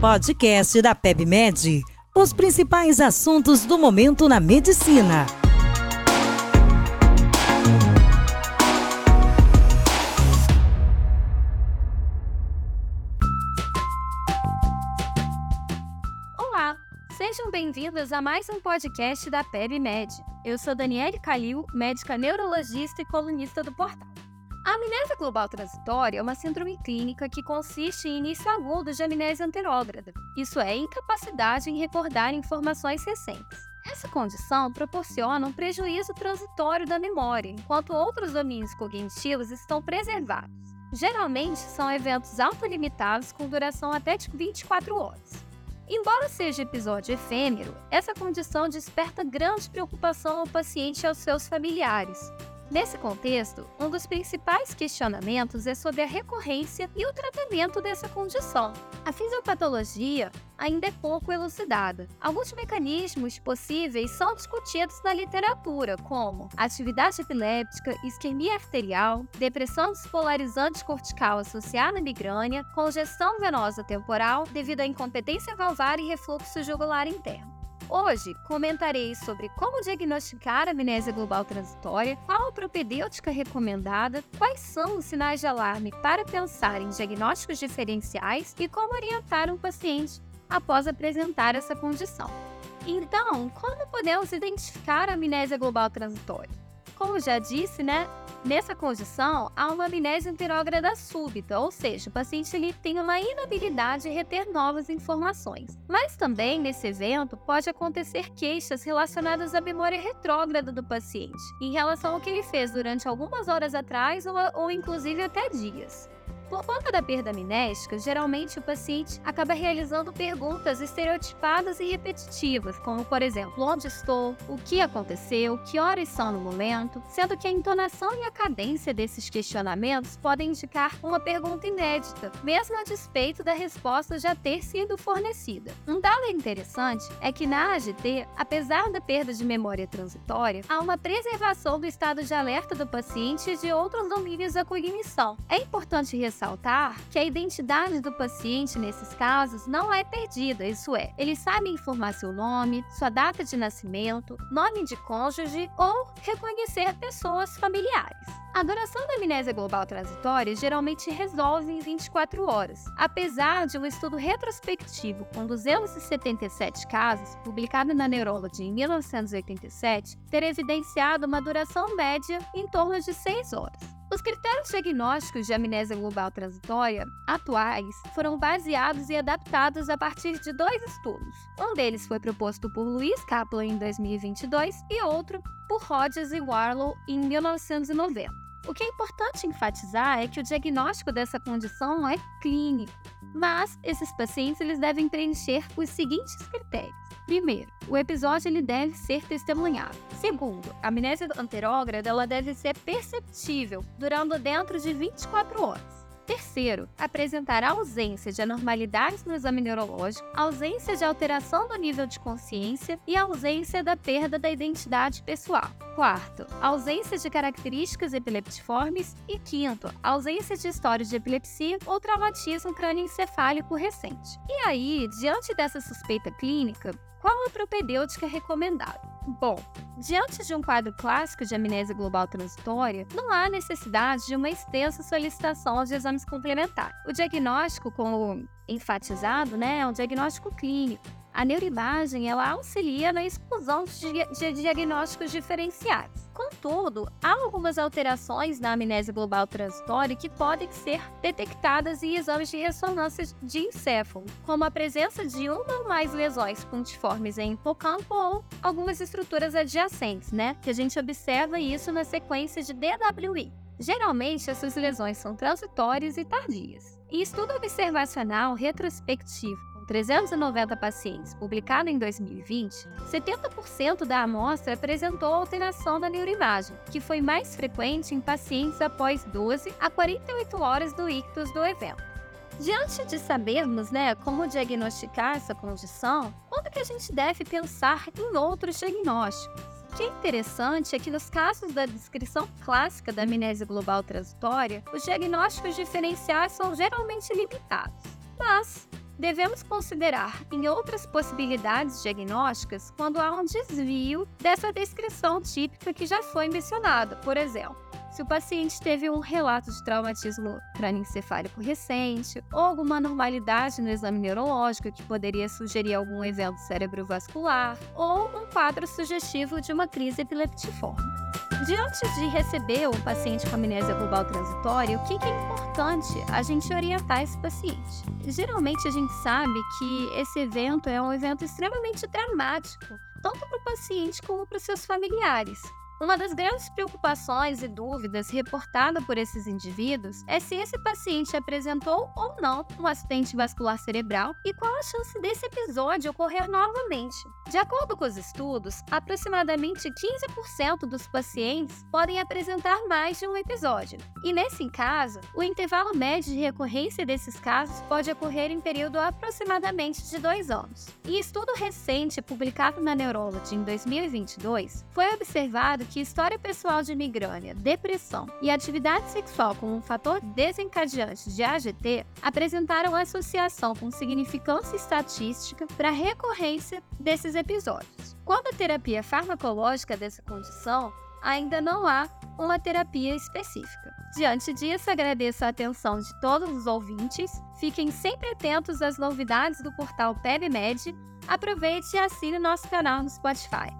podcast da PebMed. Os principais assuntos do momento na medicina. Olá, sejam bem-vindos a mais um podcast da PebMed. Eu sou Daniele Calil, médica neurologista e colunista do portal. A amnésia global transitória é uma síndrome clínica que consiste em início agudo de amnésia anterógrada, isso é, incapacidade em recordar informações recentes. Essa condição proporciona um prejuízo transitório da memória, enquanto outros domínios cognitivos estão preservados. Geralmente são eventos autolimitados com duração até de 24 horas. Embora seja episódio efêmero, essa condição desperta grande preocupação ao paciente e aos seus familiares, Nesse contexto, um dos principais questionamentos é sobre a recorrência e o tratamento dessa condição. A fisiopatologia ainda é pouco elucidada. Alguns mecanismos possíveis são discutidos na literatura, como atividade epiléptica, isquemia arterial, depressão despolarizante cortical associada à migrânia, congestão venosa temporal devido à incompetência valvar e refluxo jugular interno. Hoje comentarei sobre como diagnosticar a amnésia global transitória, qual a propedêutica recomendada, quais são os sinais de alarme para pensar em diagnósticos diferenciais e como orientar um paciente após apresentar essa condição. Então, como podemos identificar a amnésia global transitória? Como já disse, né, nessa condição há uma amnésia anterógrada súbita, ou seja, o paciente ele tem uma inabilidade de reter novas informações. Mas também nesse evento pode acontecer queixas relacionadas à memória retrógrada do paciente, em relação ao que ele fez durante algumas horas atrás ou, ou inclusive até dias. Por conta da perda amnésica, geralmente o paciente acaba realizando perguntas estereotipadas e repetitivas, como por exemplo, onde estou, o que aconteceu, que horas são no momento, sendo que a entonação e a cadência desses questionamentos podem indicar uma pergunta inédita, mesmo a despeito da resposta já ter sido fornecida. Um dado interessante é que na AGT, apesar da perda de memória transitória, há uma preservação do estado de alerta do paciente e de outros domínios da cognição. É importante ressaltar ressaltar que a identidade do paciente nesses casos não é perdida, isso é, ele sabe informar seu nome, sua data de nascimento, nome de cônjuge ou reconhecer pessoas familiares. A duração da amnésia global transitória geralmente resolve em 24 horas, apesar de um estudo retrospectivo com 277 casos, publicado na Neurology em 1987, ter evidenciado uma duração média em torno de 6 horas. Os critérios diagnósticos de amnésia global transitória atuais foram baseados e adaptados a partir de dois estudos. Um deles foi proposto por Luiz Kaplan em 2022 e outro por Rogers e Warlow em 1990. O que é importante enfatizar é que o diagnóstico dessa condição é clínico, mas esses pacientes eles devem preencher os seguintes critérios. Primeiro, o episódio ele deve ser testemunhado. Segundo, a amnésia anterógrada ela deve ser perceptível, durando dentro de 24 horas. Terceiro, apresentar ausência de anormalidades no exame neurológico, ausência de alteração do nível de consciência e ausência da perda da identidade pessoal. Quarto, ausência de características epileptiformes. E quinto, ausência de história de epilepsia ou traumatismo crânioencefálico recente. E aí, diante dessa suspeita clínica, qual a propedêutica recomendada? Bom, diante de um quadro clássico de amnésia global transitória, não há necessidade de uma extensa solicitação de exames complementares. O diagnóstico, como enfatizado, né, é um diagnóstico clínico. A neuroimagem ela auxilia na exclusão de, diagnósticos diferenciais. Contudo, há algumas alterações na amnésia global transitória que podem ser detectadas em exames de ressonância de encéfalo, como a presença de uma ou mais lesões pontiformes em hipocampo ou algumas estruturas adjacentes, né? Que a gente observa isso na sequência de DWI. Geralmente, essas lesões são transitórias e tardias. Em estudo observacional retrospectivo 390 pacientes, publicado em 2020, 70% da amostra apresentou alteração da neuroimagem, que foi mais frequente em pacientes após 12 a 48 horas do ictus do evento. Diante de sabermos né, como diagnosticar essa condição, quando que a gente deve pensar em outros diagnósticos? O que é interessante é que nos casos da descrição clássica da amnésia global transitória, os diagnósticos diferenciais são geralmente limitados. Mas devemos considerar em outras possibilidades diagnósticas quando há um desvio dessa descrição típica que já foi mencionada. Por exemplo, se o paciente teve um relato de traumatismo crânioencefálico recente ou alguma anormalidade no exame neurológico que poderia sugerir algum evento cerebrovascular ou um quadro sugestivo de uma crise epileptiforme. Diante de receber um paciente com amnésia global transitória, o que é importante a gente orientar esse paciente? Geralmente a gente sabe que esse evento é um evento extremamente dramático, tanto para o paciente como para os seus familiares. Uma das grandes preocupações e dúvidas reportada por esses indivíduos é se esse paciente apresentou ou não um acidente vascular cerebral e qual a chance desse episódio ocorrer novamente. De acordo com os estudos, aproximadamente 15% dos pacientes podem apresentar mais de um episódio. E nesse caso, o intervalo médio de recorrência desses casos pode ocorrer em período aproximadamente de dois anos. Em estudo recente publicado na Neurology em 2022, foi observado que história pessoal de migrânia, depressão e atividade sexual como um fator desencadeante de AGT apresentaram associação com significância estatística para a recorrência desses episódios. Quando a terapia farmacológica dessa condição, ainda não há uma terapia específica. Diante disso, agradeço a atenção de todos os ouvintes. Fiquem sempre atentos às novidades do portal PebMed. Aproveite e assine nosso canal no Spotify.